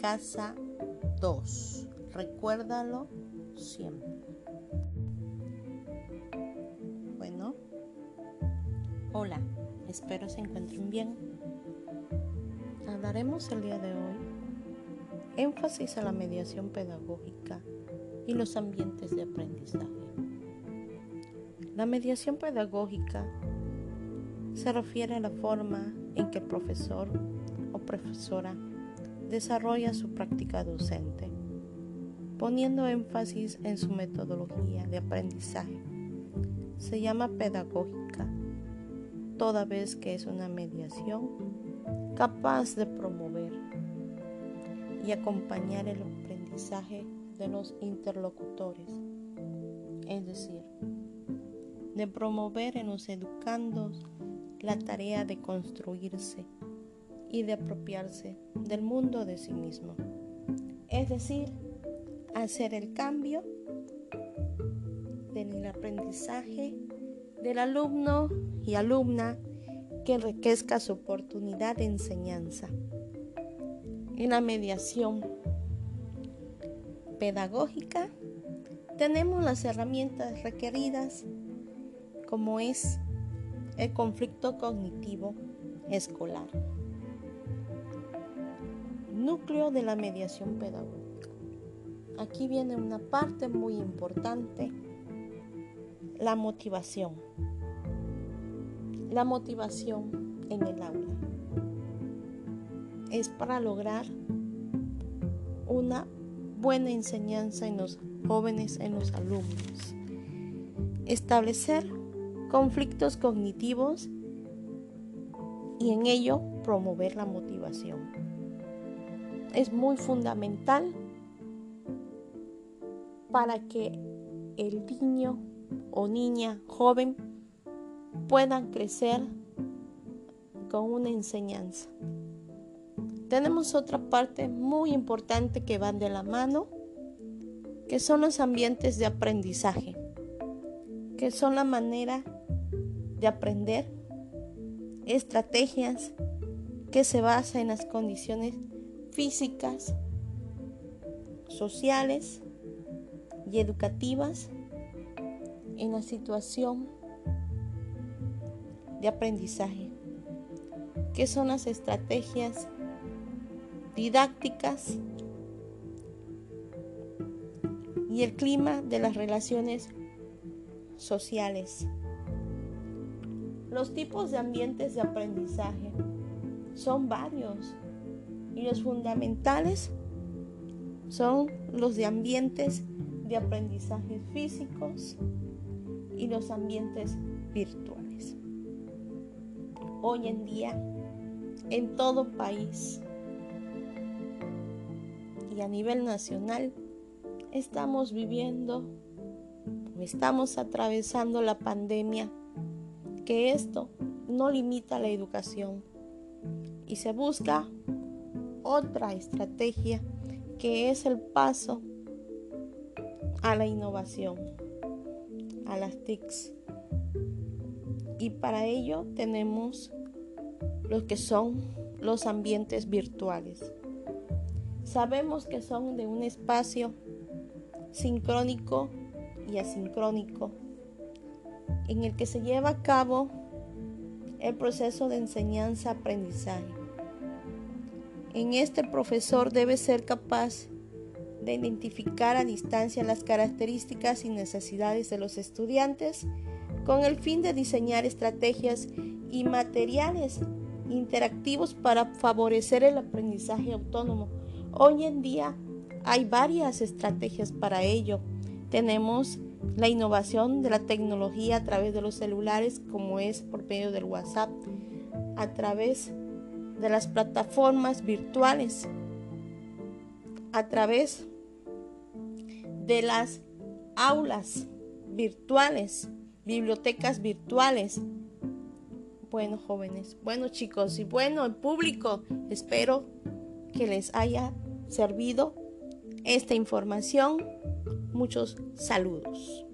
casa 2. Recuérdalo siempre. Bueno, hola, espero se encuentren bien. Hablaremos el día de hoy énfasis a la mediación pedagógica y los ambientes de aprendizaje. La mediación pedagógica se refiere a la forma en que el profesor profesora desarrolla su práctica docente, poniendo énfasis en su metodología de aprendizaje. Se llama pedagógica, toda vez que es una mediación capaz de promover y acompañar el aprendizaje de los interlocutores, es decir, de promover en los educandos la tarea de construirse y de apropiarse del mundo de sí mismo. Es decir, hacer el cambio del aprendizaje del alumno y alumna que enriquezca su oportunidad de enseñanza. En la mediación pedagógica tenemos las herramientas requeridas como es el conflicto cognitivo escolar. Núcleo de la mediación pedagógica. Aquí viene una parte muy importante, la motivación. La motivación en el aula es para lograr una buena enseñanza en los jóvenes, en los alumnos. Establecer conflictos cognitivos y en ello promover la motivación. Es muy fundamental para que el niño o niña joven puedan crecer con una enseñanza. Tenemos otra parte muy importante que van de la mano, que son los ambientes de aprendizaje, que son la manera de aprender estrategias que se basan en las condiciones físicas, sociales y educativas en la situación de aprendizaje. ¿Qué son las estrategias didácticas y el clima de las relaciones sociales? Los tipos de ambientes de aprendizaje son varios los fundamentales son los de ambientes de aprendizaje físicos y los ambientes virtuales. Hoy en día, en todo país y a nivel nacional, estamos viviendo estamos atravesando la pandemia que esto no limita la educación y se busca otra estrategia que es el paso a la innovación, a las TICs. Y para ello tenemos lo que son los ambientes virtuales. Sabemos que son de un espacio sincrónico y asincrónico en el que se lleva a cabo el proceso de enseñanza-aprendizaje. En este profesor debe ser capaz de identificar a distancia las características y necesidades de los estudiantes con el fin de diseñar estrategias y materiales interactivos para favorecer el aprendizaje autónomo. Hoy en día hay varias estrategias para ello. Tenemos la innovación de la tecnología a través de los celulares, como es por medio del WhatsApp, a través de las plataformas virtuales, a través de las aulas virtuales, bibliotecas virtuales. Bueno, jóvenes, bueno, chicos y bueno, el público, espero que les haya servido esta información Muchos saludos.